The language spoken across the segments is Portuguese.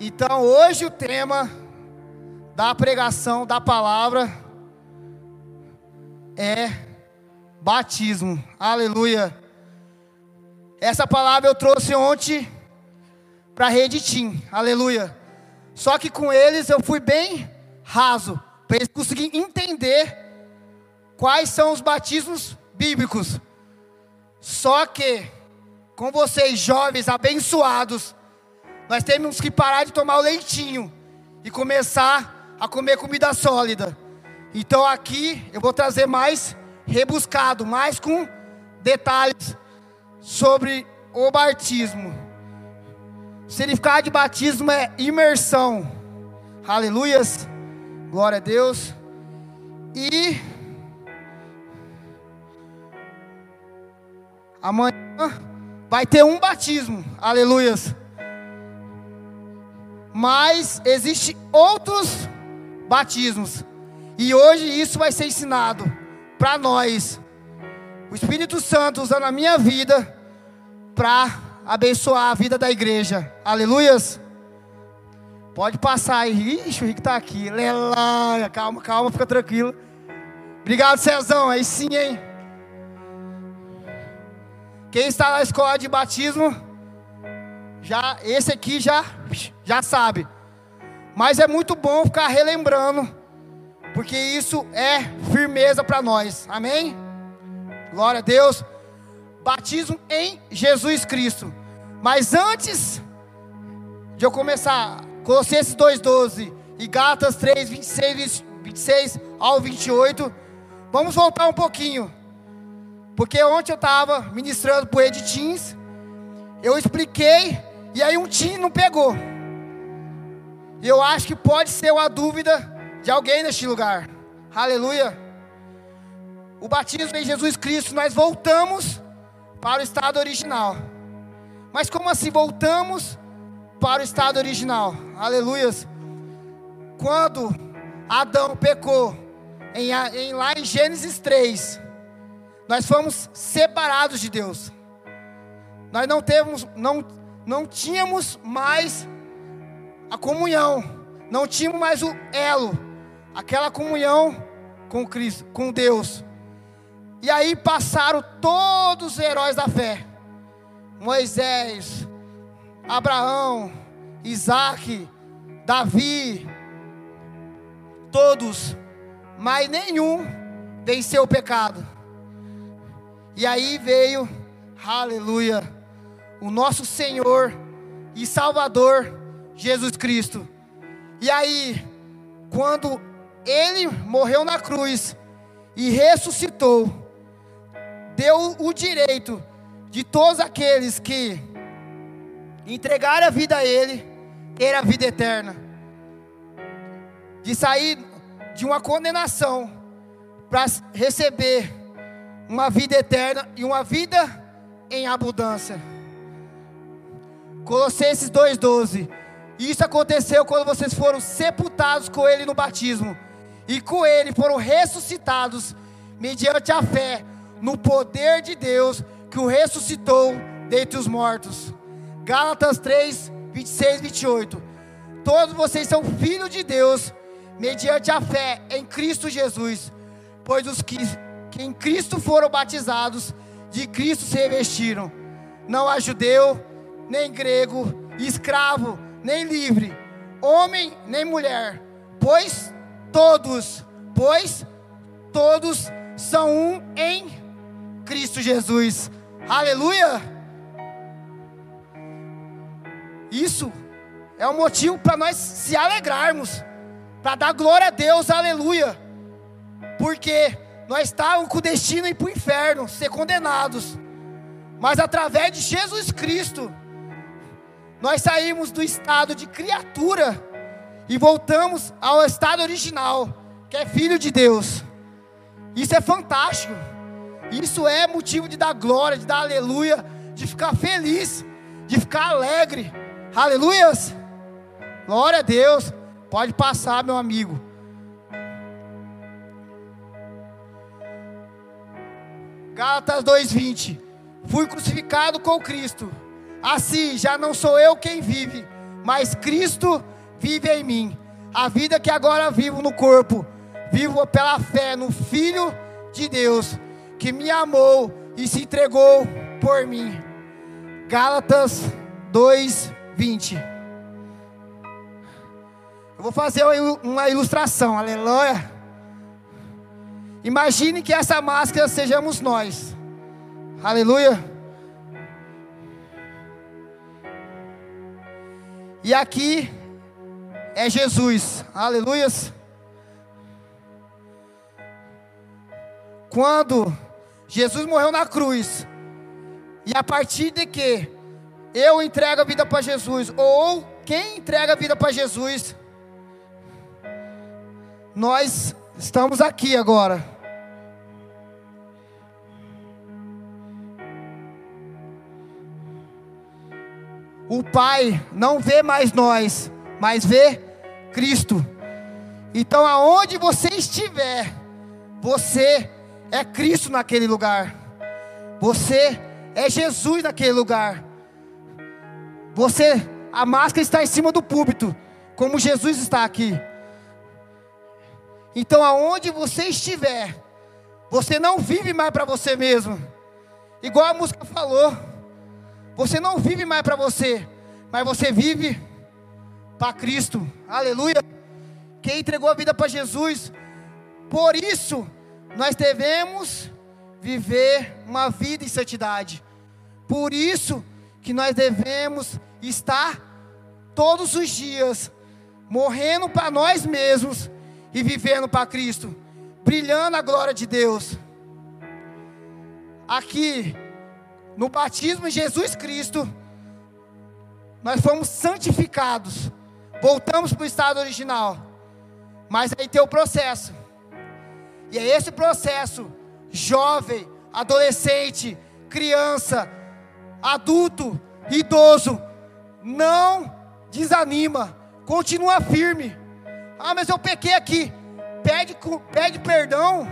Então, hoje o tema da pregação da palavra é batismo. Aleluia. Essa palavra eu trouxe ontem para a rede Tim. Aleluia. Só que com eles eu fui bem raso, para eles conseguirem entender quais são os batismos bíblicos. Só que com vocês jovens abençoados, nós temos que parar de tomar o leitinho e começar a comer comida sólida. Então aqui eu vou trazer mais rebuscado, mais com detalhes sobre o batismo. O significado de batismo é imersão. Aleluias. Glória a Deus. E amanhã vai ter um batismo. Aleluias. Mas existe outros batismos. E hoje isso vai ser ensinado para nós. O Espírito Santo usando a minha vida para abençoar a vida da igreja. Aleluias. Pode passar aí. Ixi, o Rick está aqui. Lelanha. Calma, calma, fica tranquilo. Obrigado, Cezão. Aí sim, hein? Quem está na escola de batismo, já esse aqui já já sabe. Mas é muito bom ficar relembrando, porque isso é firmeza para nós. Amém? Glória a Deus batismo em Jesus Cristo. Mas antes de eu começar, Colossenses 2,12 e Gálatas 3, 26, 26 ao 28, vamos voltar um pouquinho. Porque ontem eu estava ministrando para o Editins, eu expliquei, e aí um tim não pegou. E eu acho que pode ser uma dúvida de alguém neste lugar. Aleluia. O batismo em Jesus Cristo, nós voltamos para o estado original. Mas como assim voltamos para o estado original? Aleluias. Quando Adão pecou, em, em, lá em Gênesis 3, nós fomos separados de Deus. Nós não temos, não, não tínhamos mais a comunhão, não tínhamos mais o elo, aquela comunhão com Cristo, com Deus. E aí passaram todos os heróis da fé: Moisés, Abraão, Isaac, Davi, todos, mas nenhum venceu o pecado. E aí veio, aleluia, o nosso Senhor e Salvador Jesus Cristo. E aí, quando ele morreu na cruz e ressuscitou, deu o direito de todos aqueles que entregaram a vida a Ele, ter a vida eterna, de sair de uma condenação para receber uma vida eterna e uma vida em abundância. Colossenses 2,12. Isso aconteceu quando vocês foram sepultados com Ele no batismo, e com Ele foram ressuscitados mediante a fé no poder de Deus que o ressuscitou dentre os mortos. Gálatas 3, 26, 28. Todos vocês são filhos de Deus, mediante a fé em Cristo Jesus, pois os que, que em Cristo foram batizados, de Cristo se revestiram. Não há judeu, nem grego, escravo, nem livre, homem, nem mulher, pois todos, pois todos são um em Cristo Jesus. Aleluia! Isso é um motivo para nós se alegrarmos, para dar glória a Deus, aleluia. Porque nós estávamos com o destino de ir para o inferno, ser condenados. Mas através de Jesus Cristo, nós saímos do estado de criatura e voltamos ao estado original, que é filho de Deus. Isso é fantástico. Isso é motivo de dar glória, de dar aleluia, de ficar feliz, de ficar alegre. Aleluias! Glória a Deus. Pode passar, meu amigo. Gálatas 2:20. Fui crucificado com Cristo. Assim, já não sou eu quem vive, mas Cristo vive em mim. A vida que agora vivo no corpo, vivo pela fé no Filho de Deus, que me amou e se entregou por mim. Gálatas 2, 20. Eu vou fazer uma ilustração, aleluia. Imagine que essa máscara sejamos nós, aleluia. E aqui é Jesus, aleluias. Quando Jesus morreu na cruz, e a partir de que eu entrego a vida para Jesus, ou quem entrega a vida para Jesus, nós estamos aqui agora. O Pai não vê mais nós, mas vê Cristo. Então, aonde você estiver, você é Cristo naquele lugar. Você é Jesus naquele lugar. Você, a máscara está em cima do púlpito, como Jesus está aqui. Então, aonde você estiver, você não vive mais para você mesmo. Igual a música falou. Você não vive mais para você, mas você vive para Cristo. Aleluia. Quem entregou a vida para Jesus. Por isso, nós devemos viver uma vida em santidade. Por isso que nós devemos estar todos os dias morrendo para nós mesmos e vivendo para Cristo, brilhando a glória de Deus. Aqui no batismo em Jesus Cristo, nós fomos santificados, voltamos para o estado original. Mas aí tem o processo, e é esse processo: jovem, adolescente, criança, adulto, idoso, não desanima, continua firme. Ah, mas eu pequei aqui, pede, pede perdão,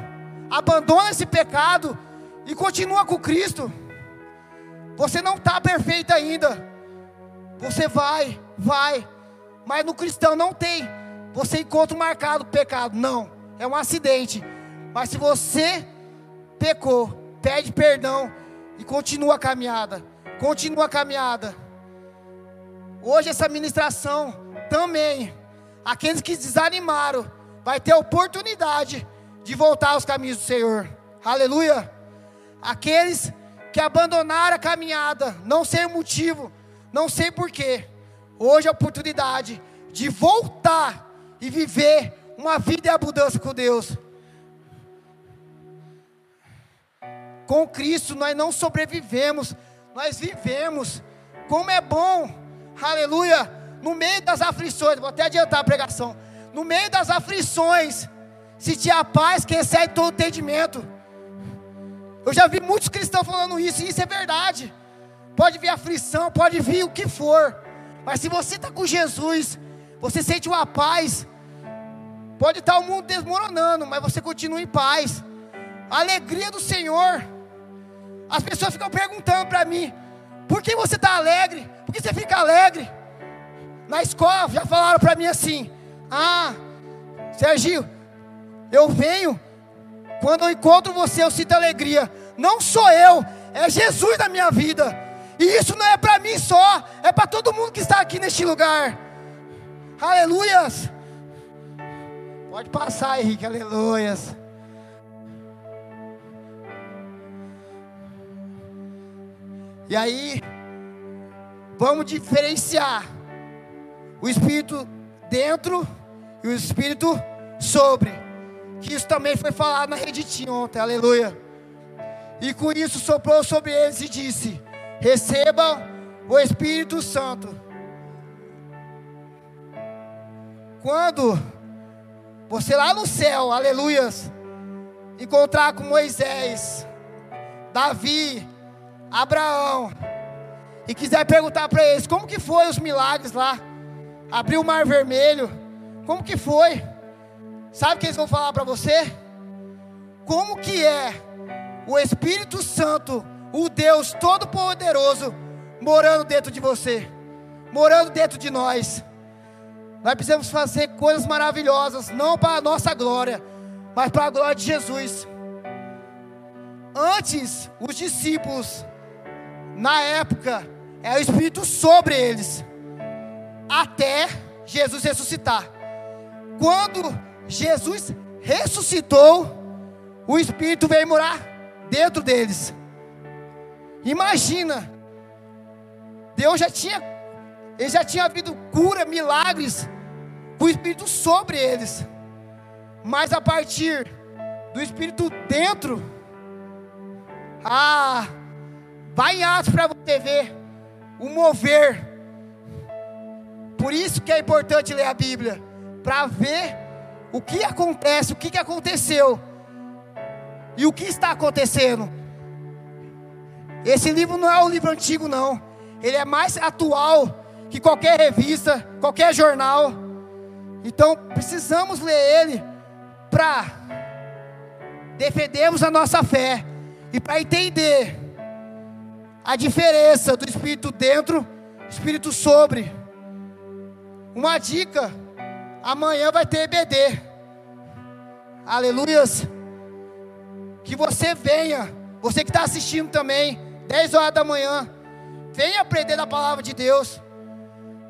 abandona esse pecado e continua com Cristo. Você não está perfeito ainda. Você vai, vai. Mas no cristão não tem. Você encontra marcado pecado. Não. É um acidente. Mas se você pecou, pede perdão e continua a caminhada. Continua a caminhada. Hoje essa ministração também. Aqueles que desanimaram vai ter oportunidade de voltar aos caminhos do Senhor. Aleluia. Aqueles que abandonaram a caminhada, não sei o motivo, não sei porquê. Hoje é a oportunidade de voltar e viver uma vida em abundância com Deus. Com Cristo nós não sobrevivemos, nós vivemos. Como é bom, aleluia, no meio das aflições, vou até adiantar a pregação. No meio das aflições, se tinha paz que excede todo entendimento. Eu já vi muitos cristãos falando isso, e isso é verdade. Pode vir aflição, pode vir o que for, mas se você está com Jesus, você sente uma paz. Pode estar o mundo desmoronando, mas você continua em paz. A alegria do Senhor. As pessoas ficam perguntando para mim: por que você está alegre? Por que você fica alegre? Na escola já falaram para mim assim: ah, Sergio, eu venho quando eu encontro você, eu sinto alegria. Não sou eu, é Jesus na minha vida. E isso não é para mim só, é para todo mundo que está aqui neste lugar. Aleluias. Pode passar, Henrique, aleluias. E aí, vamos diferenciar o Espírito dentro e o Espírito sobre que isso também foi falado na reditinha ontem, aleluia. E com isso soprou sobre eles e disse: Receba o Espírito Santo. Quando você lá no céu, aleluias, encontrar com Moisés, Davi, Abraão, e quiser perguntar para eles como que foi os milagres lá, abriu o mar vermelho, como que foi? Sabe o que eles vão falar para você? Como que é o Espírito Santo, o Deus Todo-Poderoso, morando dentro de você? morando dentro de nós. Nós precisamos fazer coisas maravilhosas, não para a nossa glória, mas para a glória de Jesus. Antes, os discípulos, na época, é o Espírito sobre eles, até Jesus ressuscitar. Quando Jesus ressuscitou, o Espírito veio morar dentro deles. Imagina, Deus já tinha, ele já tinha havido cura, milagres, com o Espírito sobre eles. Mas a partir do Espírito dentro, ah, vai em Atos para você ver o mover. Por isso que é importante ler a Bíblia, para ver o que acontece, o que, aconteceu e o que está acontecendo. Esse livro não é um livro antigo, não. Ele é mais atual que qualquer revista, qualquer jornal. Então precisamos ler ele para defendermos a nossa fé e para entender a diferença do Espírito dentro, Espírito sobre. Uma dica: amanhã vai ter EBD. Aleluias. Que você venha, você que está assistindo também, 10 horas da manhã, venha aprender da palavra de Deus.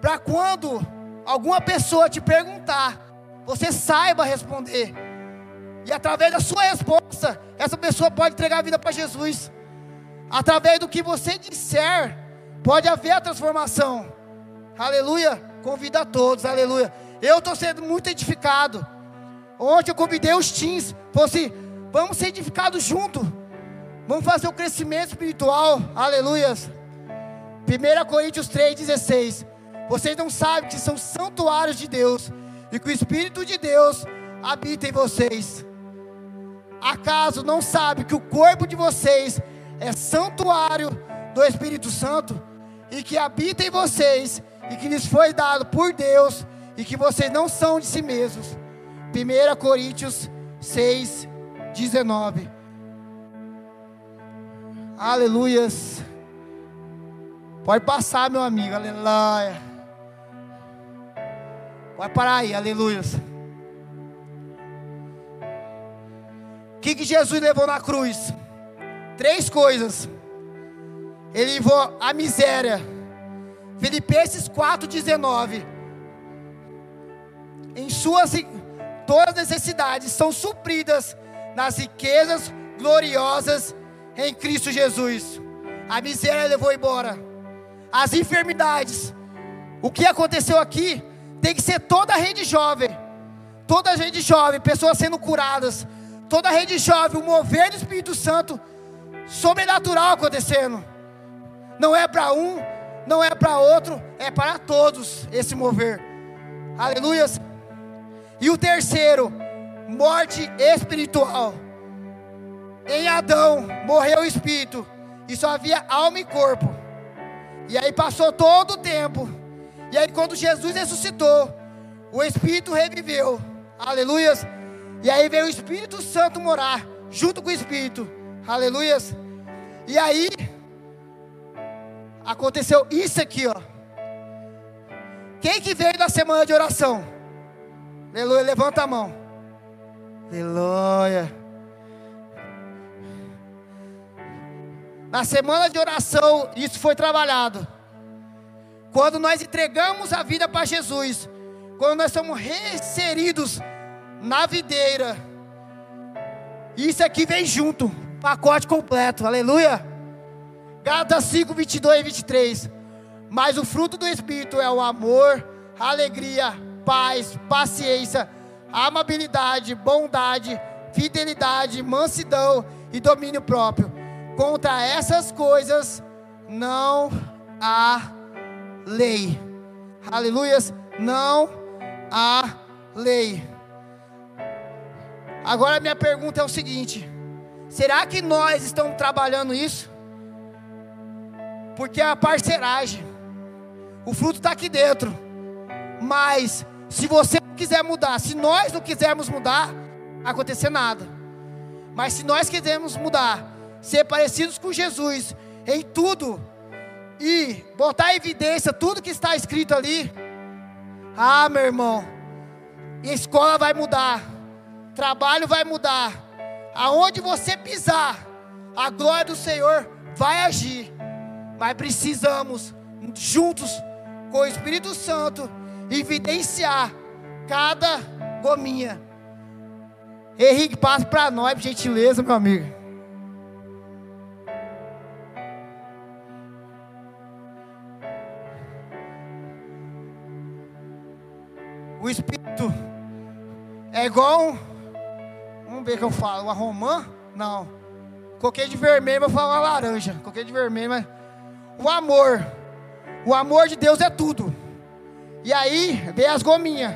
Para quando alguma pessoa te perguntar, você saiba responder. E através da sua resposta, essa pessoa pode entregar a vida para Jesus. Através do que você disser, pode haver a transformação. Aleluia. Convido a todos, aleluia. Eu estou sendo muito edificado. Ontem eu convidei os teens. Falei assim: vamos ser edificados juntos. Vamos fazer o crescimento espiritual. Aleluia. 1 Coríntios 3,16. Vocês não sabem que são santuários de Deus. E que o Espírito de Deus habita em vocês. Acaso não sabe que o corpo de vocês é santuário do Espírito Santo e que habita em vocês e que lhes foi dado por Deus e que vocês não são de si mesmos. 1 Coríntios 6, 19. Aleluias. Pode passar, meu amigo. Aleluia. Pode parar aí, aleluias. O que, que Jesus levou na cruz? Três coisas. Ele levou a miséria. Filipenses 4,19. Em suas todas as necessidades são supridas nas riquezas gloriosas em Cristo Jesus. A miséria levou embora. As enfermidades. O que aconteceu aqui tem que ser toda a rede jovem. Toda a rede jovem, pessoas sendo curadas. Toda a rede jovem, o mover do Espírito Santo sobrenatural acontecendo. Não é para um, não é para outro, é para todos esse mover. Aleluias. E o terceiro, morte espiritual. Em Adão morreu o espírito, e só havia alma e corpo. E aí passou todo o tempo. E aí quando Jesus ressuscitou, o espírito reviveu. Aleluias. E aí veio o Espírito Santo morar junto com o espírito. Aleluias. E aí aconteceu isso aqui, ó. Quem que veio da semana de oração? Aleluia, levanta a mão. Aleluia. Na semana de oração, isso foi trabalhado. Quando nós entregamos a vida para Jesus, quando nós somos reinseridos na videira, isso aqui vem junto pacote completo, aleluia. Gálatas 5, 22 e 23. Mas o fruto do Espírito é o amor, alegria, paz, paciência, amabilidade, bondade, fidelidade, mansidão e domínio próprio. Contra essas coisas não há lei. Aleluias, não há lei. Agora minha pergunta é o seguinte: Será que nós estamos trabalhando isso? Porque é a parceragem. O fruto está aqui dentro. Mas se você não quiser mudar, se nós não quisermos mudar, acontecer nada. Mas se nós quisermos mudar, ser parecidos com Jesus em tudo e botar em evidência tudo que está escrito ali, ah, meu irmão, escola vai mudar, trabalho vai mudar, aonde você pisar, a glória do Senhor vai agir, mas precisamos, juntos com o Espírito Santo, evidenciar cada gominha. Henrique, passa para nós, por gentileza, meu amigo. O Espírito é igual um, vamos ver o que eu falo, uma romã? Não. Coquei de vermelho, mas falo uma laranja. Coquei de vermelho, mas o amor. O amor de Deus é tudo. E aí vem as gominhas.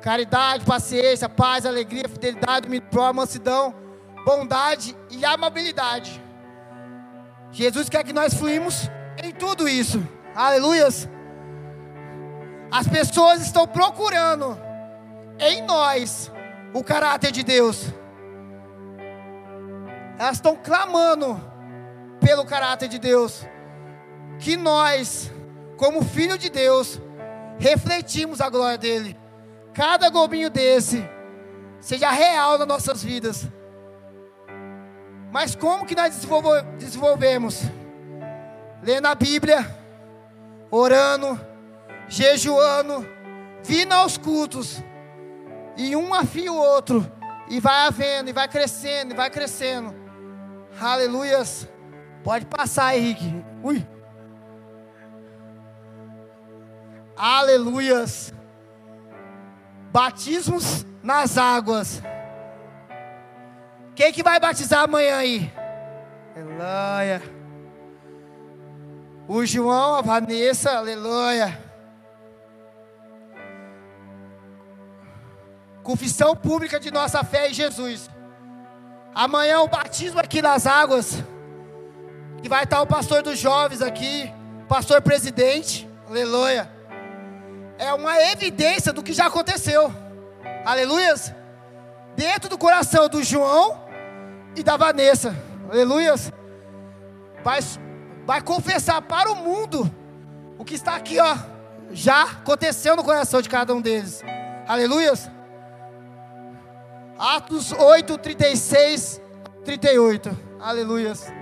Caridade, paciência, paz, alegria, fidelidade, prova, mansidão, bondade e amabilidade. Jesus quer que nós fluímos em tudo isso. Aleluias. As pessoas estão procurando em nós o caráter de Deus. Elas estão clamando pelo caráter de Deus. Que nós, como filho de Deus, refletimos a glória dele. Cada gominho desse seja real nas nossas vidas. Mas como que nós desenvolvemos? Lendo a Bíblia, orando, jejuando, vindo aos cultos, e um afia o outro, e vai havendo, e vai crescendo, e vai crescendo. Aleluias. Pode passar, Henrique. Ui. Aleluias. Batismos nas águas. Quem que vai batizar amanhã aí? Aleluia. O João, a Vanessa, aleluia. Confissão pública de nossa fé em Jesus. Amanhã o batismo aqui nas águas. Que vai estar o pastor dos jovens aqui, pastor presidente, aleluia. É uma evidência do que já aconteceu, aleluias. Dentro do coração do João e da Vanessa, aleluias. Vai, vai confessar para o mundo o que está aqui, ó, já aconteceu no coração de cada um deles, aleluias. Atos 8, 36, 38. Aleluias.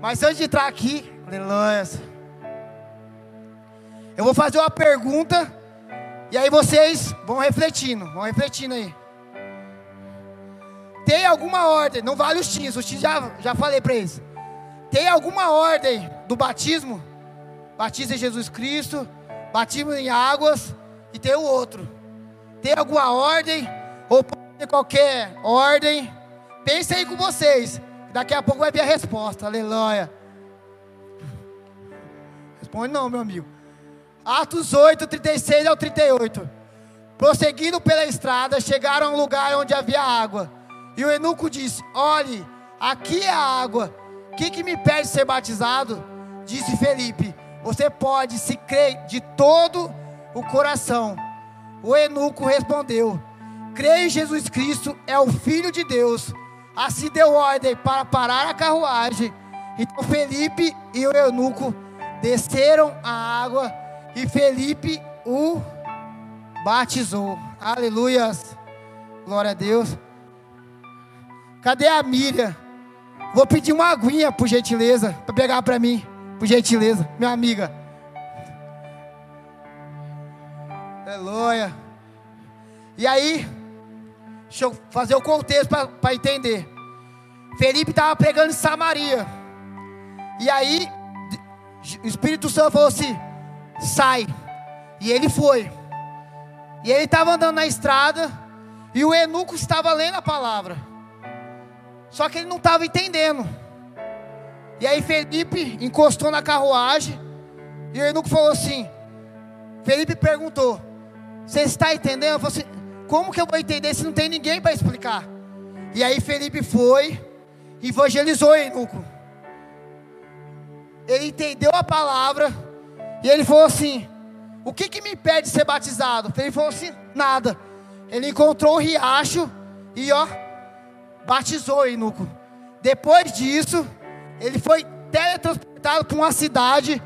Mas antes de entrar aqui, aleluias. Eu vou fazer uma pergunta. E aí vocês vão refletindo. Vão refletindo aí. Tem alguma ordem? Não vale os tios. Os tios já, já falei para eles. Tem alguma ordem do batismo? Batismo em Jesus Cristo. Batismo em águas. E tem o outro. Tem alguma ordem? Ou qualquer ordem. Pense aí com vocês. Daqui a pouco vai vir a resposta. Aleluia. Responde não, meu amigo. Atos 8, 36 ao 38. Prosseguindo pela estrada, chegaram a um lugar onde havia água. E o eunuco disse: Olhe, aqui é a água. O que, que me pede ser batizado? Disse Felipe: Você pode, se crer de todo o coração. O eunuco respondeu: creio em Jesus Cristo, é o Filho de Deus. Assim deu ordem para parar a carruagem. Então Felipe e o eunuco desceram a água e Felipe o batizou. Aleluias. Glória a Deus. Cadê a Miriam? Vou pedir uma aguinha, por gentileza, para pegar para mim, por gentileza, minha amiga. Aleluia. E aí, Deixa eu fazer o contexto para entender. Felipe estava pregando em Samaria. E aí, o Espírito Santo falou assim: sai. E ele foi. E ele estava andando na estrada. E o eunuco estava lendo a palavra. Só que ele não estava entendendo. E aí Felipe encostou na carruagem. E o eunuco falou assim: Felipe perguntou: Você está entendendo? Eu falei assim, como que eu vou entender se não tem ninguém para explicar? E aí Felipe foi, evangelizou Eunuco. Ele entendeu a palavra e ele falou assim: O que que me impede de ser batizado? Ele falou assim: Nada. Ele encontrou o riacho e ó, batizou Eunuco. Depois disso, ele foi teletransportado para uma cidade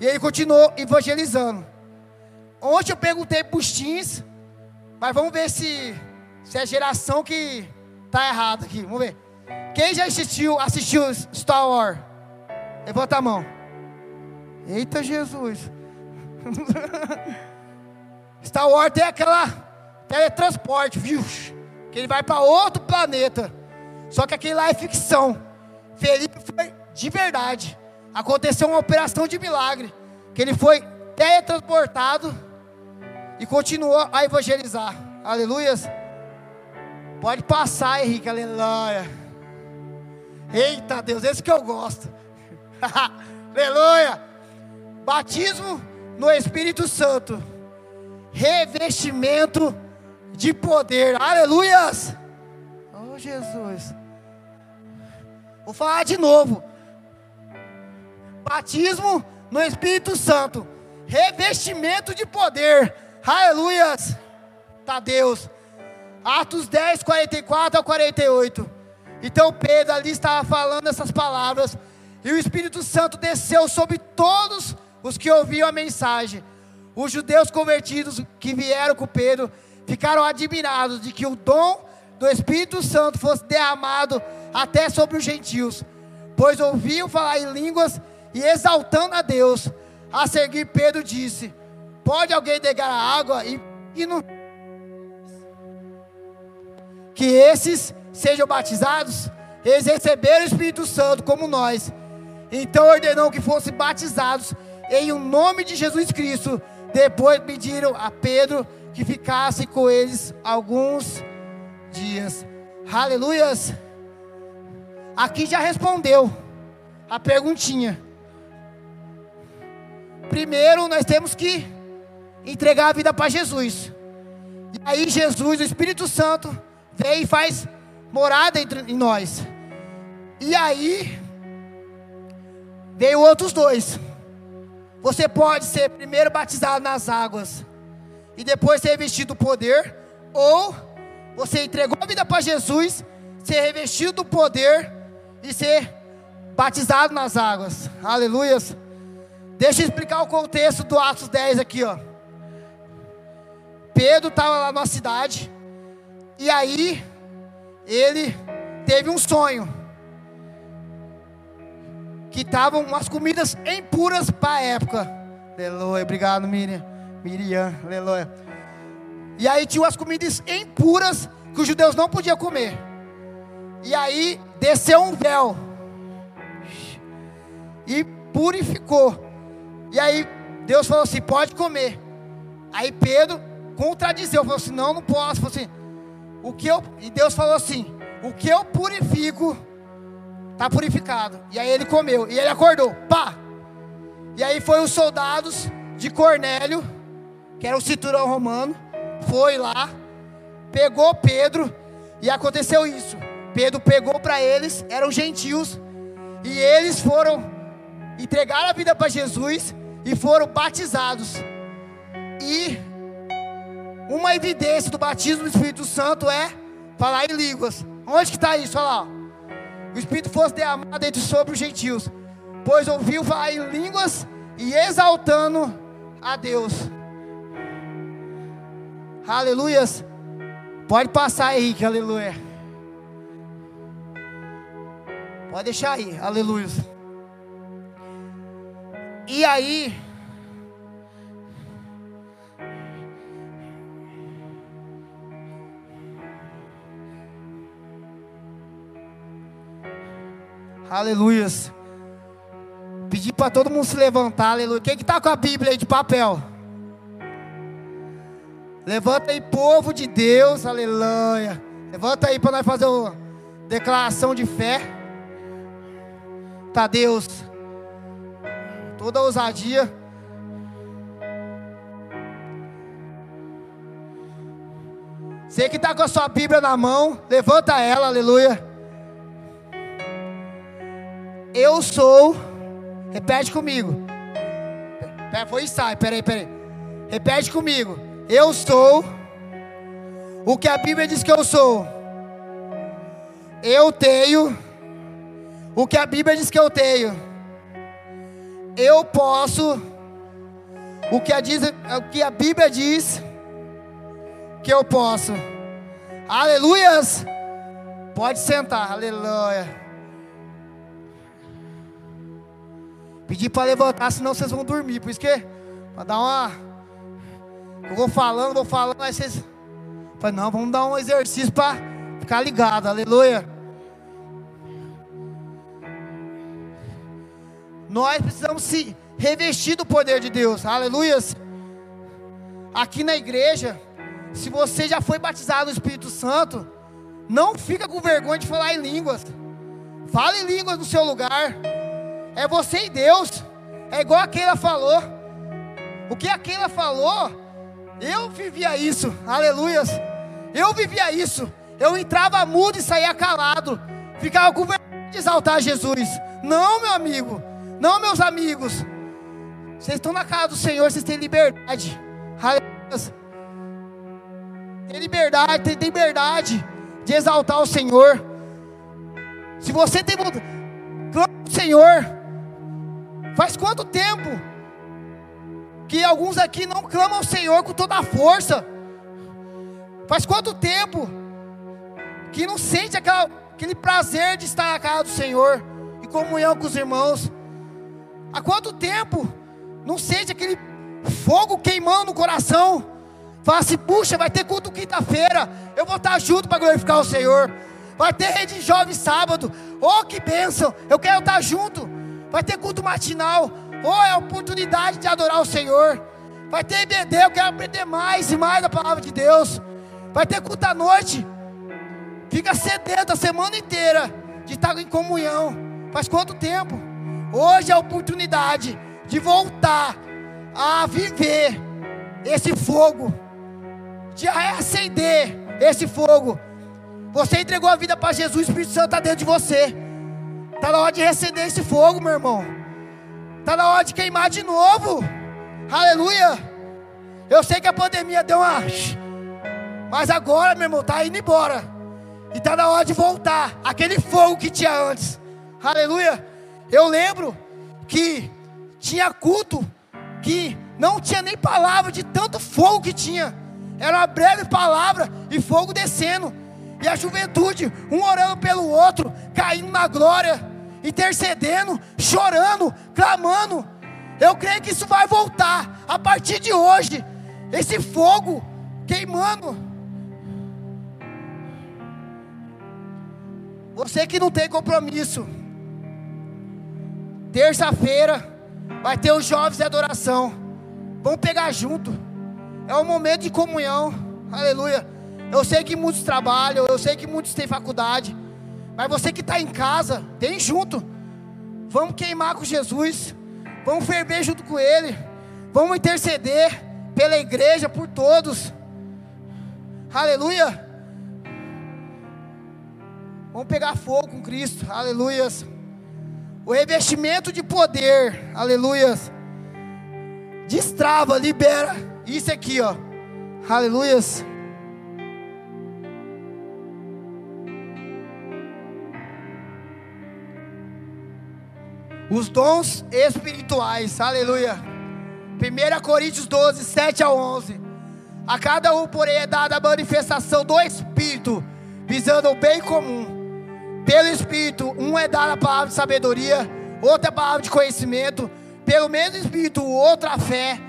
E ele continuou evangelizando. Ontem eu perguntei para os teens, mas vamos ver se, se é a geração que está errada aqui. Vamos ver. Quem já assistiu, assistiu Star Wars? Levanta a mão. Eita Jesus. Star Wars tem aquela teletransporte, viu? Que ele vai para outro planeta. Só que aquele lá é ficção. Felipe foi de verdade. Aconteceu uma operação de milagre. Que ele foi teletransportado e continuou a evangelizar. Aleluias. Pode passar, Henrique, aleluia. Eita Deus, esse que eu gosto. aleluia. Batismo no Espírito Santo. Revestimento de poder. Aleluias. Oh Jesus. Vou falar de novo. Batismo no Espírito Santo. Revestimento de poder. Aleluias. Tá Deus. Atos 10, 44 a 48. Então Pedro ali estava falando essas palavras. E o Espírito Santo desceu sobre todos os que ouviam a mensagem. Os judeus convertidos que vieram com Pedro ficaram admirados de que o dom do Espírito Santo fosse derramado até sobre os gentios, pois ouviam falar em línguas e exaltando a Deus. A seguir, Pedro disse: Pode alguém negar a água e, e não... que esses sejam batizados? Eles receberam o Espírito Santo como nós. Então ordenou que fossem batizados em o nome de Jesus Cristo. Depois pediram a Pedro que ficasse com eles alguns dias. Aleluias. Aqui já respondeu a perguntinha. Primeiro nós temos que entregar a vida para Jesus. E aí Jesus, o Espírito Santo, vem e faz morada entre em nós. E aí veio outros dois. Você pode ser primeiro batizado nas águas e depois ser revestido do poder, ou você entregou a vida para Jesus, ser revestido do poder e ser batizado nas águas. Aleluias. Deixa eu explicar o contexto do Atos 10 aqui, ó. Pedro estava lá na cidade e aí ele teve um sonho que estavam umas comidas impuras para a época. Aleluia, obrigado Miriam, Miriam, aleluia. E aí tinha umas comidas impuras que os judeus não podiam comer. E aí desceu um véu e purificou. E aí Deus falou assim: pode comer. Aí Pedro contradizeu, falou assim: não, não posso. Falou assim: o que eu e Deus falou assim: o que eu purifico está purificado. E aí ele comeu e ele acordou, pá. E aí foi os soldados de Cornélio, que era o cinturão romano, foi lá, pegou Pedro e aconteceu isso. Pedro pegou para eles, eram gentios, e eles foram entregar a vida para Jesus e foram batizados. E uma evidência do batismo do Espírito Santo é falar em línguas. Onde que está isso? Olha lá. O Espírito fosse derramado entre sobre os gentios, pois ouviu falar em línguas e exaltando a Deus. Aleluias. Pode passar, Henrique, aleluia. Pode deixar aí, aleluia. E aí, Aleluias. Pedir para todo mundo se levantar, aleluia. Quem que está com a Bíblia aí de papel? Levanta aí, povo de Deus, aleluia. Levanta aí para nós fazer uma declaração de fé. Tá Deus. Toda ousadia. Você que está com a sua Bíblia na mão, levanta ela, aleluia. Eu sou, repete comigo. Foi ensaio, peraí, peraí. Repete comigo. Eu sou o que a Bíblia diz que eu sou. Eu tenho o que a Bíblia diz que eu tenho. eu posso, o que a, diz, o que a Bíblia diz que eu posso. Aleluias! Pode sentar, aleluia. Pedir para levantar, senão vocês vão dormir. Por isso que, para dar uma. Eu vou falando, vou falando, aí vocês. Falei, não, vamos dar um exercício para ficar ligado, aleluia. Nós precisamos se revestir do poder de Deus, aleluias. Aqui na igreja, se você já foi batizado no Espírito Santo, não fica com vergonha de falar em línguas. Fale em línguas no seu lugar. É você e Deus. É igual a falou. O que a falou, eu vivia isso. Aleluias. Eu vivia isso. Eu entrava mudo e saía calado. Ficava com vergonha de exaltar Jesus. Não, meu amigo. Não, meus amigos. Vocês estão na casa do Senhor, vocês têm liberdade. Aleluia. Tem liberdade, tem liberdade de exaltar o Senhor. Se você tem clama o Senhor. Faz quanto tempo que alguns aqui não clamam ao Senhor com toda a força? Faz quanto tempo que não sente aquela, aquele prazer de estar na casa do Senhor em comunhão com os irmãos? Há quanto tempo não sente aquele fogo queimando no coração? Fala assim, puxa, vai ter culto quinta-feira. Eu vou estar junto para glorificar o Senhor. Vai ter rede jovem sábado. Oh, que bênção! Eu quero estar junto. Vai ter culto matinal. Oh, é a oportunidade de adorar o Senhor. Vai ter IBD, eu quero aprender mais e mais da palavra de Deus. Vai ter culto à noite. Fica sedento a semana inteira de estar em comunhão. Faz quanto tempo? Hoje é a oportunidade de voltar a viver esse fogo de reacender esse fogo. Você entregou a vida para Jesus, o Espírito Santo está dentro de você. Está na hora de reacender esse fogo, meu irmão. Está na hora de queimar de novo. Aleluia. Eu sei que a pandemia deu uma. Mas agora, meu irmão, está indo embora. E está na hora de voltar. Aquele fogo que tinha antes. Aleluia. Eu lembro que tinha culto que não tinha nem palavra de tanto fogo que tinha. Era uma breve palavra e fogo descendo. E a juventude, um orando pelo outro, caindo na glória, intercedendo, chorando, clamando. Eu creio que isso vai voltar a partir de hoje. Esse fogo queimando. Você que não tem compromisso. Terça-feira vai ter os jovens de adoração. Vamos pegar junto. É um momento de comunhão. Aleluia. Eu sei que muitos trabalham, eu sei que muitos têm faculdade. Mas você que está em casa, tem junto. Vamos queimar com Jesus. Vamos ferver junto com Ele. Vamos interceder pela igreja, por todos. Aleluia. Vamos pegar fogo com Cristo. Aleluias. O revestimento de poder. Aleluias. Destrava, libera isso aqui, ó. Aleluias. Os dons espirituais, aleluia. 1 Coríntios 12, 7 a 11. A cada um, porém, é dada a manifestação do Espírito, visando o bem comum. Pelo Espírito, um é dado a palavra de sabedoria, outra a palavra de conhecimento. Pelo mesmo Espírito, o outro a fé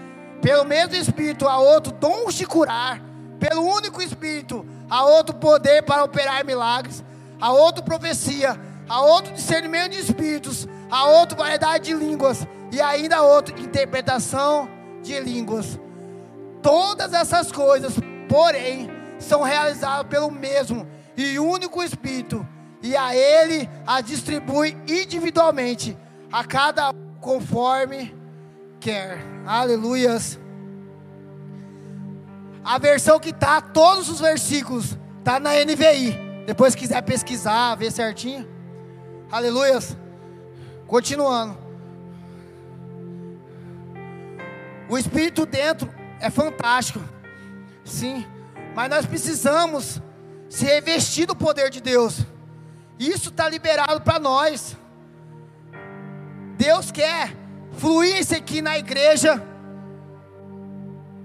pelo mesmo Espírito há outro dom de curar. Pelo único Espírito há outro poder para operar milagres. Há outro profecia. Há outro discernimento de espíritos. Há outra variedade de línguas. E ainda outra interpretação de línguas. Todas essas coisas, porém, são realizadas pelo mesmo e único Espírito. E a Ele a distribui individualmente a cada um conforme quer. Aleluias. A versão que tá, todos os versículos, tá na NVI. Depois quiser pesquisar, ver certinho. Aleluias. Continuando. O Espírito dentro é fantástico. Sim. Mas nós precisamos se revestir do poder de Deus. Isso está liberado para nós. Deus quer fluir isso aqui na igreja,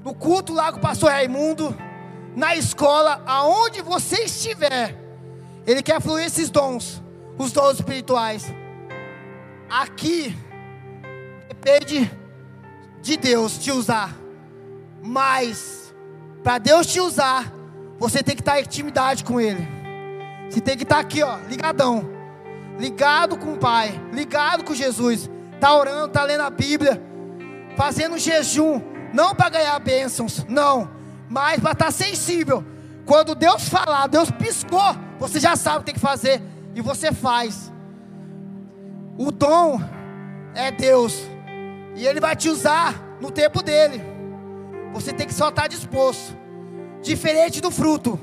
no culto lá com o pastor Raimundo, na escola, aonde você estiver, Ele quer fluir esses dons, os dons espirituais. Aqui, depende de Deus te usar, mas, para Deus te usar, você tem que estar em intimidade com Ele, você tem que estar aqui, ó, ligadão, ligado com o Pai, ligado com Jesus, tá orando, tá lendo a Bíblia, fazendo jejum, não para ganhar bênçãos, não, mas para estar sensível. Quando Deus falar, Deus piscou, você já sabe o que tem que fazer. E você faz. O dom é Deus e Ele vai te usar no tempo dele. Você tem que só estar disposto. Diferente do fruto.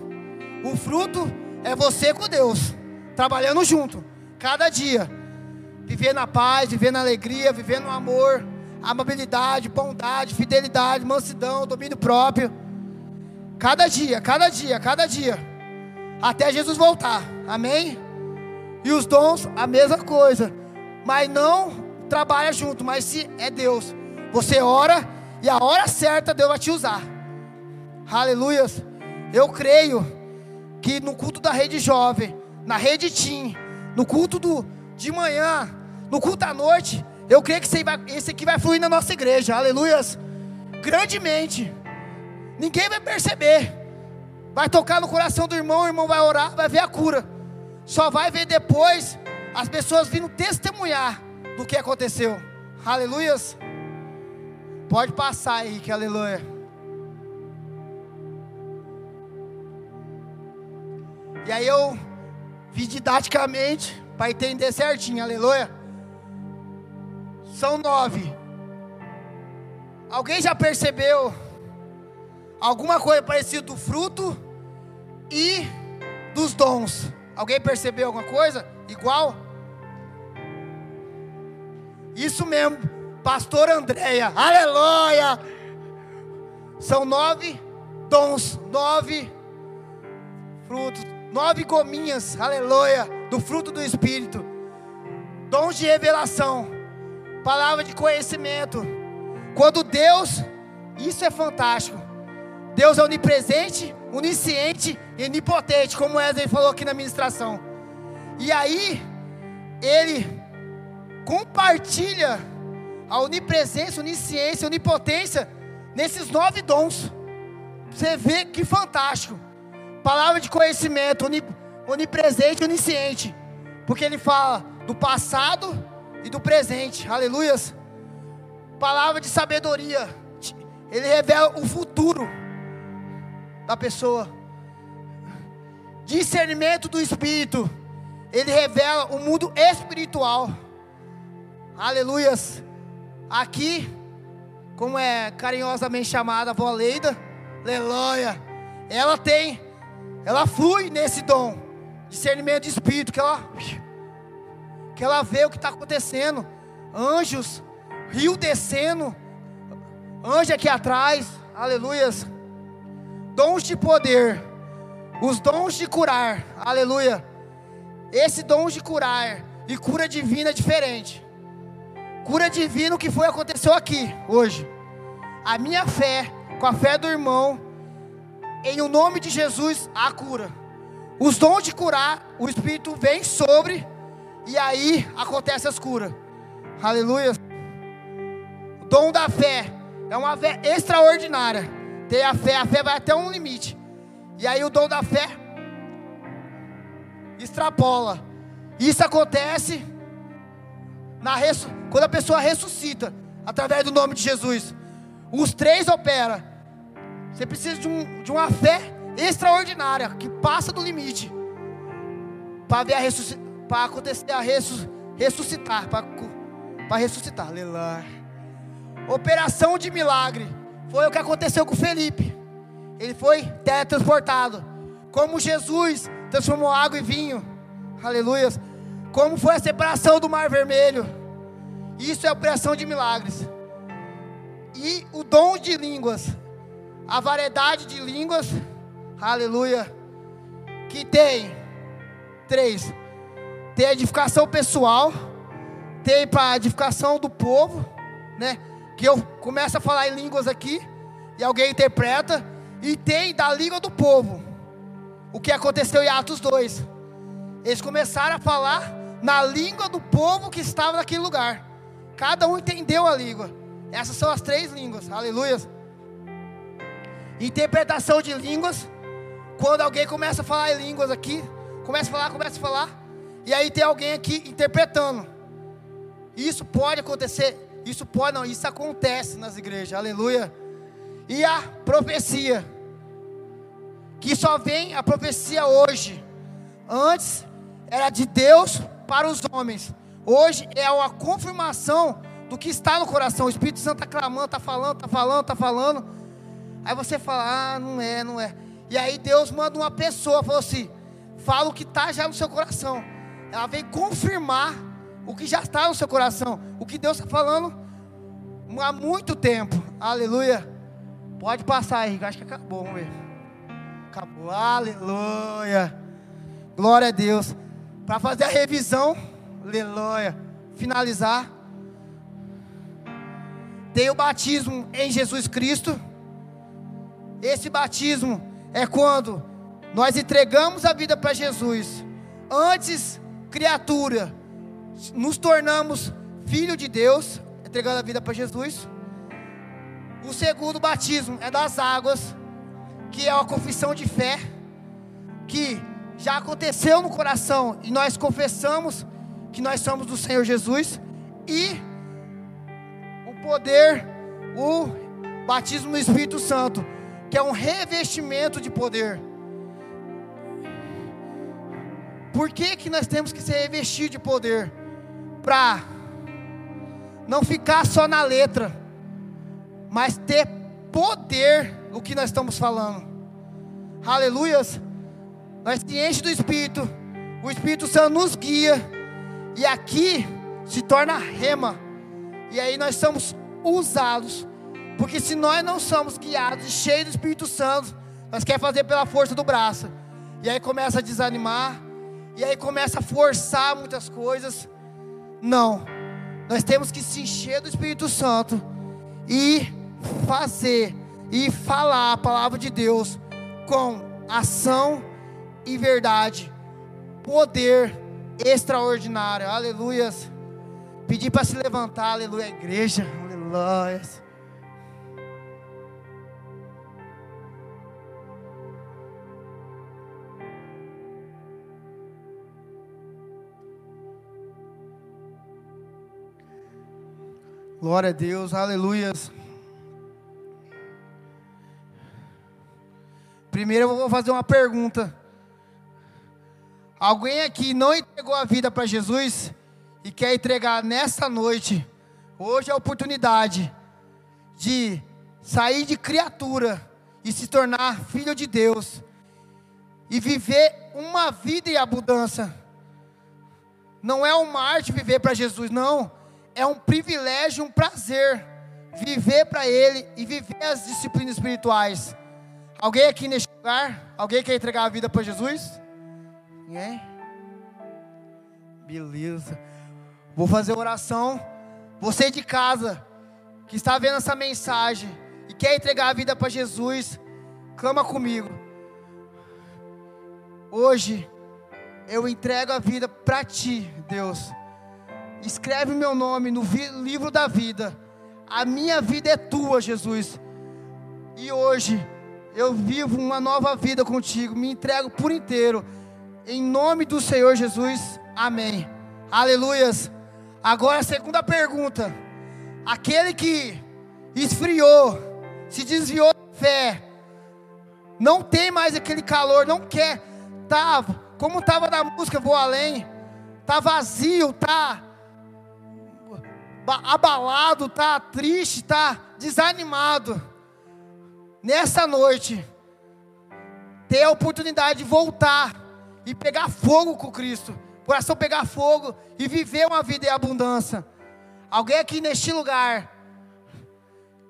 O fruto é você com Deus, trabalhando junto, cada dia, vivendo na paz, vivendo na alegria, vivendo no amor amabilidade, bondade, fidelidade, mansidão, domínio próprio. Cada dia, cada dia, cada dia. Até Jesus voltar. Amém? E os dons, a mesma coisa. Mas não trabalha junto, mas se é Deus. Você ora e a hora certa Deus vai te usar. Aleluias. Eu creio que no culto da rede jovem, na rede Tim, no culto do, de manhã, no culto à noite, eu creio que esse, esse aqui vai fluir na nossa igreja, aleluias, grandemente. Ninguém vai perceber. Vai tocar no coração do irmão, o irmão vai orar, vai ver a cura. Só vai ver depois as pessoas vindo testemunhar do que aconteceu. Aleluias. Pode passar aí, que aleluia. E aí eu vi didaticamente para entender certinho, aleluia. São nove. Alguém já percebeu alguma coisa parecida do fruto e dos dons? Alguém percebeu alguma coisa igual? Isso mesmo, Pastor Andréia, aleluia! São nove dons, nove frutos, nove gominhas, aleluia, do fruto do Espírito, dons de revelação palavra de conhecimento. Quando Deus, isso é fantástico. Deus é onipresente, onisciente e onipotente, como Wesley falou aqui na ministração. E aí, ele compartilha a onipresença, onisciência, onipotência nesses nove dons. Você vê que fantástico. Palavra de conhecimento, onipresente, onisciente. Porque ele fala do passado, e do presente, aleluias. Palavra de sabedoria, ele revela o futuro da pessoa. Discernimento do Espírito, ele revela o mundo espiritual, aleluias. Aqui, como é carinhosamente chamada a avó Leida, aleluia, ela tem, ela flui nesse dom, discernimento de Espírito, que ela que ela vê o que está acontecendo. Anjos, rio descendo, anjo aqui atrás, aleluias. Dons de poder, os dons de curar, aleluia. Esse dom de curar e cura divina é diferente. Cura divina, o que foi aconteceu aqui hoje. A minha fé, com a fé do irmão, em o nome de Jesus, a cura. Os dons de curar, o Espírito vem sobre e aí acontece as curas. Aleluia. O dom da fé é uma fé extraordinária. Tem a fé, a fé vai até um limite. E aí o dom da fé extrapola. Isso acontece na quando a pessoa ressuscita através do nome de Jesus. Os três opera. Você precisa de, um, de uma fé extraordinária que passa do limite para ver a ressuscitação para acontecer a ressuscitar, para ressuscitar, aleluia. Operação de milagre foi o que aconteceu com Felipe. Ele foi teletransportado. Como Jesus transformou água em vinho, aleluia. Como foi a separação do Mar Vermelho. Isso é operação de milagres. E o dom de línguas, a variedade de línguas, aleluia, que tem três tem a edificação pessoal, tem para a edificação do povo, né? Que eu começo a falar em línguas aqui e alguém interpreta e tem da língua do povo. O que aconteceu em Atos 2? Eles começaram a falar na língua do povo que estava naquele lugar. Cada um entendeu a língua. Essas são as três línguas. Aleluia. Interpretação de línguas. Quando alguém começa a falar em línguas aqui, começa a falar, começa a falar, e aí tem alguém aqui interpretando. Isso pode acontecer, isso pode não, isso acontece nas igrejas. Aleluia. E a profecia, que só vem a profecia hoje. Antes era de Deus para os homens. Hoje é uma confirmação do que está no coração. O Espírito Santo está clamando, está falando, está falando, está falando. Aí você fala, ah, não é, não é. E aí Deus manda uma pessoa, falou assim: fala o que está já no seu coração. Ela vem confirmar o que já está no seu coração, o que Deus está falando há muito tempo. Aleluia. Pode passar aí, acho que acabou, vamos ver. Acabou, aleluia. Glória a Deus. Para fazer a revisão, aleluia. Finalizar. Tem o batismo em Jesus Cristo. Esse batismo é quando nós entregamos a vida para Jesus. Antes, criatura, nos tornamos filho de Deus, entregando a vida para Jesus. O segundo batismo é das águas, que é uma confissão de fé, que já aconteceu no coração e nós confessamos que nós somos do Senhor Jesus. E o poder, o batismo no Espírito Santo, que é um revestimento de poder. Por que, que nós temos que ser revestidos de poder? Para não ficar só na letra, mas ter poder o que nós estamos falando. Aleluias. Nós se enche do Espírito, o Espírito Santo nos guia, e aqui se torna rema, e aí nós somos usados, porque se nós não somos guiados e cheios do Espírito Santo, nós queremos fazer pela força do braço, e aí começa a desanimar, e aí começa a forçar muitas coisas. Não, nós temos que se encher do Espírito Santo e fazer e falar a palavra de Deus com ação e verdade, poder extraordinário, aleluias. Pedir para se levantar, aleluia, igreja, aleluia. Glória a Deus, aleluias. Primeiro eu vou fazer uma pergunta. Alguém aqui não entregou a vida para Jesus e quer entregar nessa noite, hoje é a oportunidade de sair de criatura e se tornar filho de Deus e viver uma vida em abundância. Não é uma arte viver para Jesus, não é um privilégio, um prazer viver para Ele e viver as disciplinas espirituais. Alguém aqui neste lugar? Alguém quer entregar a vida para Jesus? Ninguém? Beleza. Vou fazer oração. Você de casa que está vendo essa mensagem e quer entregar a vida para Jesus, clama comigo. Hoje eu entrego a vida para ti, Deus escreve meu nome no livro da vida. A minha vida é tua, Jesus. E hoje eu vivo uma nova vida contigo. Me entrego por inteiro. Em nome do Senhor Jesus. Amém. Aleluias. Agora a segunda pergunta. Aquele que esfriou, se desviou da fé, não tem mais aquele calor, não quer, tá, como estava na música Vou Além, tá vazio, tá abalado, está triste, está desanimado, nessa noite, ter a oportunidade de voltar e pegar fogo com Cristo, coração pegar fogo e viver uma vida em abundância. Alguém aqui neste lugar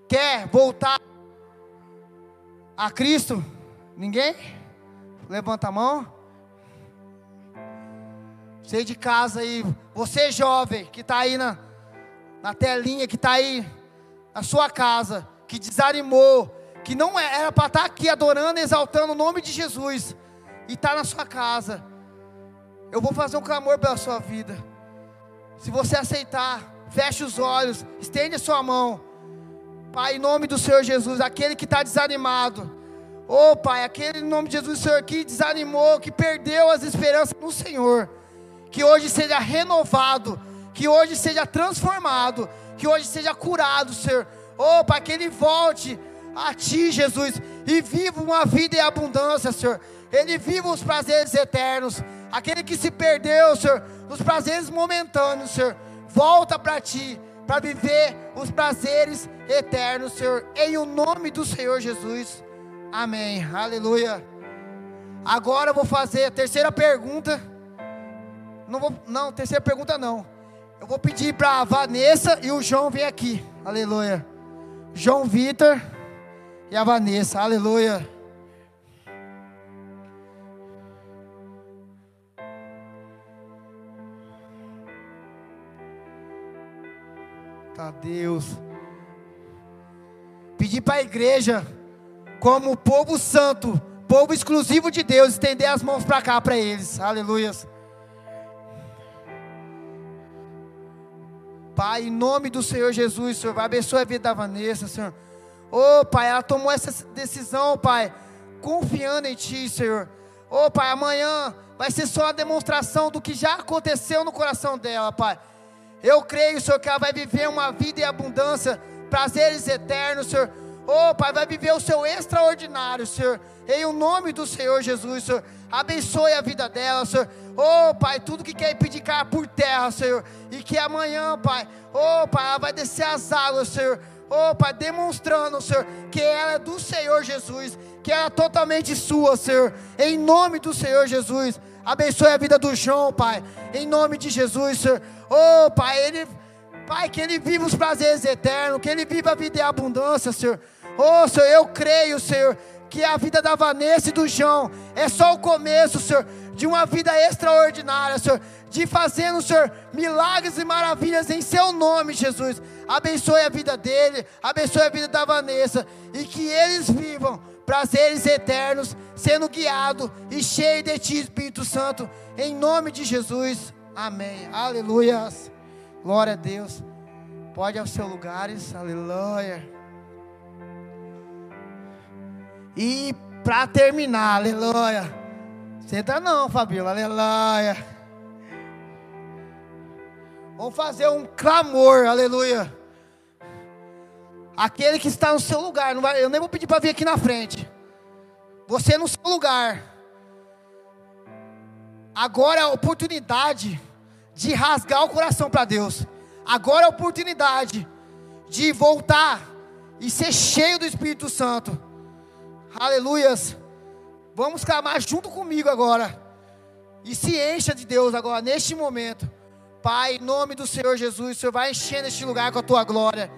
quer voltar a Cristo? Ninguém? Levanta a mão. Você de casa aí, você jovem que está aí na na telinha que está aí na sua casa, que desanimou, que não é, era para estar tá aqui adorando, exaltando o nome de Jesus, e está na sua casa, eu vou fazer um clamor pela sua vida. Se você aceitar, feche os olhos, estende a sua mão. Pai, em nome do Senhor Jesus, aquele que está desanimado. Oh, Pai, aquele em nome de Jesus, Senhor, que desanimou, que perdeu as esperanças no Senhor. Que hoje seja renovado, que hoje seja transformado, que hoje seja curado, Senhor. Oh, Pai, que ele volte a Ti, Jesus, e viva uma vida em abundância, Senhor. Ele viva os prazeres eternos. Aquele que se perdeu, Senhor, nos prazeres momentâneos, Senhor, volta para Ti, para viver os prazeres eternos, Senhor, em o nome do Senhor Jesus. Amém. Aleluia. Agora eu vou fazer a terceira pergunta. Não vou, não, terceira pergunta não. Eu vou pedir para a Vanessa e o João vir aqui. Aleluia. João Vitor e a Vanessa. Aleluia. Tá Deus. Pedir para a igreja, como povo santo, povo exclusivo de Deus, estender as mãos para cá para eles. Aleluia. Pai, em nome do Senhor Jesus, Senhor, vai abençoar a vida da Vanessa, Senhor. Oh, Pai, ela tomou essa decisão, Pai, confiando em Ti, Senhor. Oh, Pai, amanhã vai ser só a demonstração do que já aconteceu no coração dela, Pai. Eu creio, Senhor, que ela vai viver uma vida em abundância, prazeres eternos, Senhor. Oh, Pai, vai viver o seu extraordinário, Senhor. Em o nome do Senhor Jesus, Senhor. Abençoe a vida dela, Senhor. Oh, Pai, tudo que quer impedir cair por terra, Senhor. E que amanhã, Pai, oh, Pai, ela vai descer as águas, Senhor. Oh, Pai, demonstrando, Senhor, que ela é do Senhor Jesus. Que ela é totalmente sua, Senhor. Em nome do Senhor Jesus. Abençoe a vida do João, Pai. Em nome de Jesus, Senhor. Oh, Pai, ele, Pai, que ele viva os prazeres eternos, que ele viva a vida em abundância, Senhor. Oh, Senhor, eu creio, Senhor, que a vida da Vanessa e do João é só o começo, Senhor, de uma vida extraordinária, Senhor, de fazendo, Senhor, milagres e maravilhas em Seu nome, Jesus. Abençoe a vida dele, abençoe a vida da Vanessa e que eles vivam prazeres eternos, sendo guiado e cheio de Ti, Espírito Santo, em nome de Jesus. Amém. Aleluia. Glória a Deus. Pode aos seus lugares. Aleluia. E para terminar, aleluia. Senta não, Fabíola. Aleluia. Vamos fazer um clamor, aleluia. Aquele que está no seu lugar, vai, eu nem vou pedir para vir aqui na frente. Você no seu lugar. Agora é a oportunidade de rasgar o coração para Deus. Agora é a oportunidade de voltar e ser cheio do Espírito Santo. Aleluias. Vamos clamar junto comigo agora. E se encha de Deus agora, neste momento. Pai, em nome do Senhor Jesus, o Senhor vai encher este lugar com a tua glória.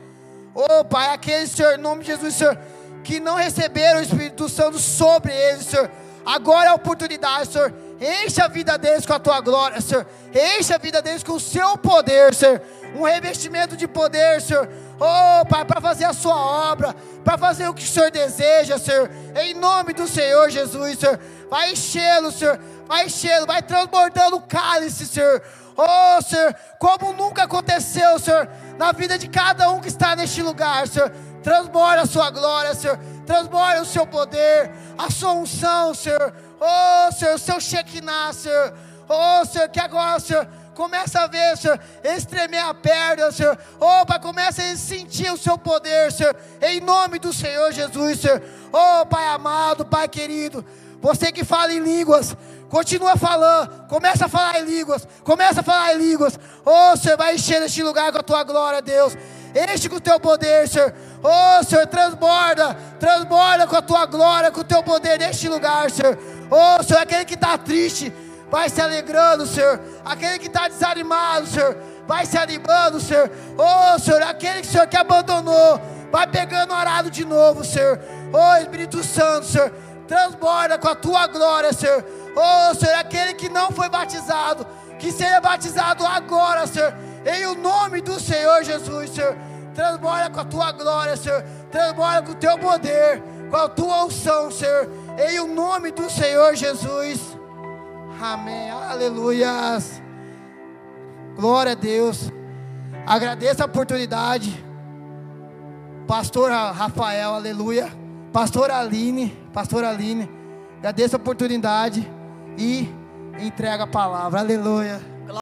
Oh, Pai, aqueles, Senhor, em nome de Jesus, Senhor, que não receberam o Espírito Santo sobre eles, Senhor. Agora é a oportunidade, Senhor Enche a vida deles com a tua glória, Senhor. Enche a vida deles com o seu poder, Senhor. Um revestimento de poder, Senhor. Oh, Pai, para fazer a sua obra, para fazer o que o Senhor deseja, Senhor. Em nome do Senhor Jesus, Senhor. Vai enchê-lo, Senhor. Vai enchê-lo, vai transbordando o cálice, Senhor. Oh, Senhor, como nunca aconteceu, Senhor, na vida de cada um que está neste lugar, Senhor. Transborda a sua glória, Senhor. Transborda o seu poder, a sua unção, Senhor. Oh, Senhor, o seu Shekinah, Senhor. Oh, Senhor, que agora, Senhor, começa a ver, Senhor, estremer a perna, Senhor. Pai, começa a sentir o seu poder, Senhor. Em nome do Senhor Jesus, Senhor. Oh, Pai amado, Pai querido. Você que fala em línguas, continua falando. Começa a falar em línguas. Começa a falar em línguas. Oh, Senhor, vai encher este lugar com a tua glória, Deus. Enche com o teu poder, Senhor. Oh, Senhor, transborda, transborda com a tua glória, com o teu poder neste lugar, Senhor. Oh, Senhor, aquele que está triste, vai se alegrando, Senhor. Aquele que está desanimado, Senhor, vai se animando, Senhor. Oh, Senhor, aquele que, Senhor, que abandonou, vai pegando arado de novo, Senhor. Oh, Espírito Santo, Senhor, transborda com a tua glória, Senhor. Oh, Senhor, aquele que não foi batizado, que seja batizado agora, Senhor. Em o nome do Senhor Jesus, Senhor. Transborda com a tua glória, Senhor. Transborda com o teu poder, com a tua unção, Senhor. Em o nome do Senhor Jesus. Amém. Aleluias. Glória a Deus. Agradeço a oportunidade. Pastor Rafael, aleluia. Pastor Aline, Pastor Aline. Agradeço a oportunidade e entrega a palavra. Aleluia.